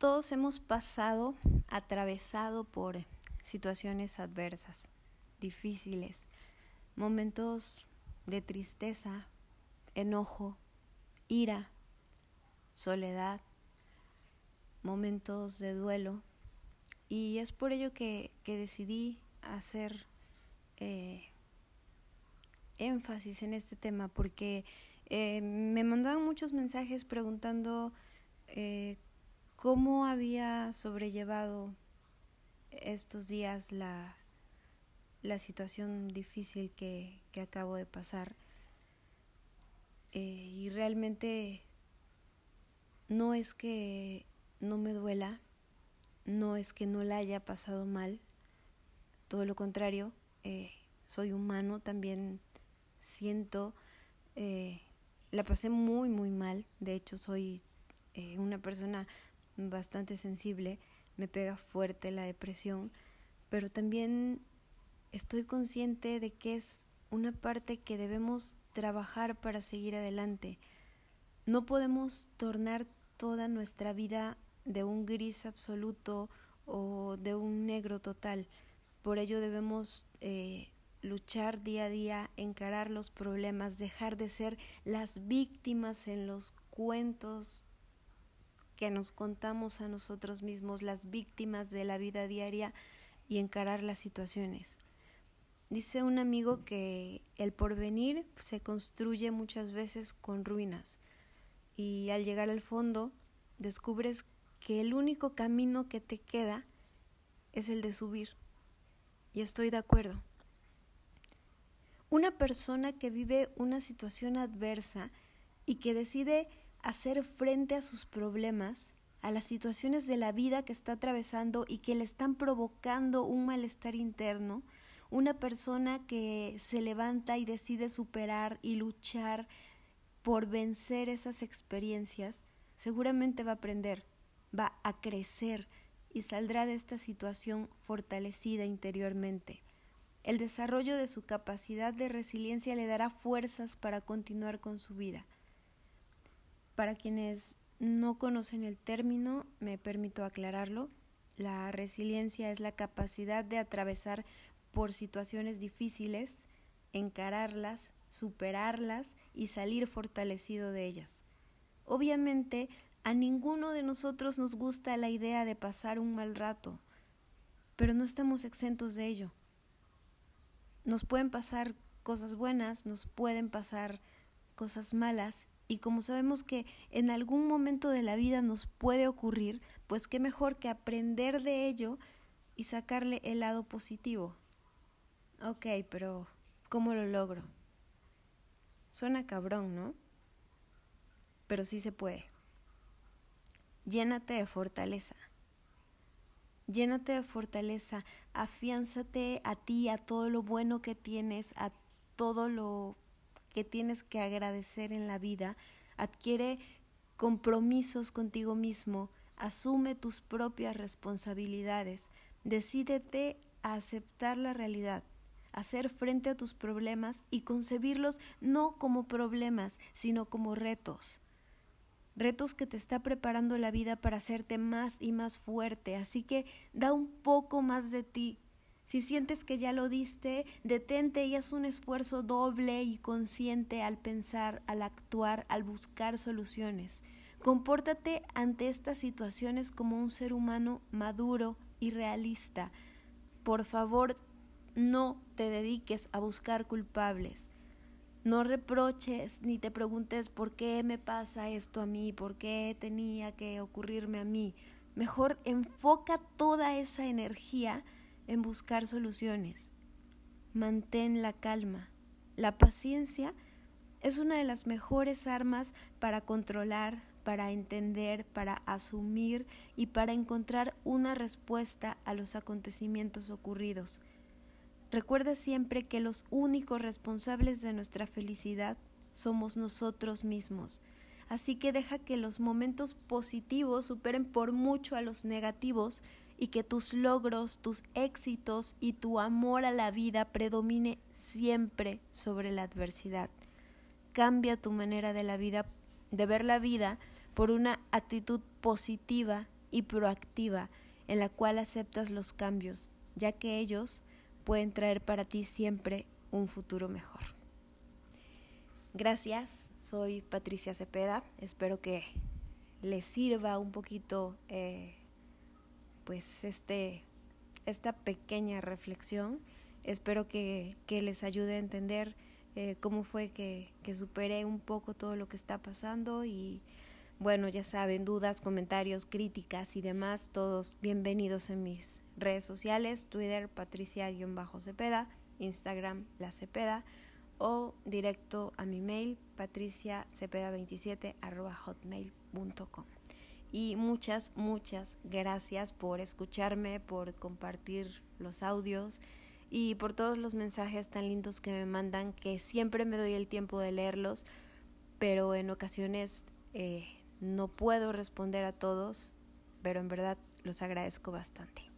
Todos hemos pasado, atravesado por situaciones adversas, difíciles, momentos de tristeza, enojo, ira, soledad, momentos de duelo. Y es por ello que, decidí hacer eh, énfasis en este tema, porque eh, me mandaban muchos mensajes preguntando eh, cómo había sobrellevado estos días la, la situación difícil que, que acabo de pasar. Eh, y realmente no es que no me duela, no es que no la haya pasado mal, todo lo contrario, eh, soy humano, también siento, eh, la pasé muy, muy mal, de hecho soy una persona bastante sensible, me pega fuerte la depresión, pero también estoy consciente de que es una parte que debemos trabajar para seguir adelante. No podemos tornar toda nuestra vida de un gris absoluto o de un negro total. Por ello debemos eh, luchar día a día, encarar los problemas, dejar de ser las víctimas en los cuentos que nos contamos a nosotros mismos, las víctimas de la vida diaria y encarar las situaciones. Dice un amigo que el porvenir se construye muchas veces con ruinas y al llegar al fondo descubres que el único camino que te queda es el de subir. Y estoy de acuerdo. Una persona que vive una situación adversa y que decide hacer frente a sus problemas, a las situaciones de la vida que está atravesando y que le están provocando un malestar interno, una persona que se levanta y decide superar y luchar por vencer esas experiencias, seguramente va a aprender, va a crecer y saldrá de esta situación fortalecida interiormente. El desarrollo de su capacidad de resiliencia le dará fuerzas para continuar con su vida. Para quienes no conocen el término, me permito aclararlo. La resiliencia es la capacidad de atravesar por situaciones difíciles, encararlas, superarlas y salir fortalecido de ellas. Obviamente, a ninguno de nosotros nos gusta la idea de pasar un mal rato, pero no estamos exentos de ello. Nos pueden pasar cosas buenas, nos pueden pasar cosas malas y como sabemos que en algún momento de la vida nos puede ocurrir, pues qué mejor que aprender de ello y sacarle el lado positivo. Ok, pero ¿cómo lo logro? Suena cabrón, ¿no? Pero sí se puede. Llénate de fortaleza. Llénate de fortaleza, afiánzate a ti, a todo lo bueno que tienes, a todo lo que tienes que agradecer en la vida, adquiere compromisos contigo mismo, asume tus propias responsabilidades, decídete a aceptar la realidad, hacer frente a tus problemas y concebirlos no como problemas, sino como retos. Retos que te está preparando la vida para hacerte más y más fuerte, así que da un poco más de ti, si sientes que ya lo diste, detente y haz un esfuerzo doble y consciente al pensar, al actuar, al buscar soluciones. Compórtate ante estas situaciones como un ser humano maduro y realista. Por favor, no te dediques a buscar culpables. No reproches ni te preguntes por qué me pasa esto a mí, por qué tenía que ocurrirme a mí. Mejor enfoca toda esa energía en buscar soluciones. Mantén la calma. La paciencia es una de las mejores armas para controlar, para entender, para asumir y para encontrar una respuesta a los acontecimientos ocurridos. Recuerda siempre que los únicos responsables de nuestra felicidad somos nosotros mismos. Así que deja que los momentos positivos superen por mucho a los negativos y que tus logros, tus éxitos y tu amor a la vida predomine siempre sobre la adversidad. Cambia tu manera de la vida, de ver la vida por una actitud positiva y proactiva en la cual aceptas los cambios, ya que ellos pueden traer para ti siempre un futuro mejor. Gracias, soy Patricia Cepeda, espero que les sirva un poquito eh, pues este, esta pequeña reflexión, espero que, les ayude a entender eh, cómo fue que, que superé un poco todo lo que está pasando y bueno, ya saben, dudas, comentarios, críticas y demás, todos bienvenidos en mis redes sociales, Twitter Patricia-Cepeda, Instagram La Cepeda o directo a mi mail patriciacepeda27 hotmail.com. Y muchas, muchas gracias por escucharme, por compartir los audios y por todos los mensajes tan lindos que me mandan, que siempre me doy el tiempo de leerlos, pero en ocasiones eh, no puedo responder a todos, pero en verdad los agradezco bastante.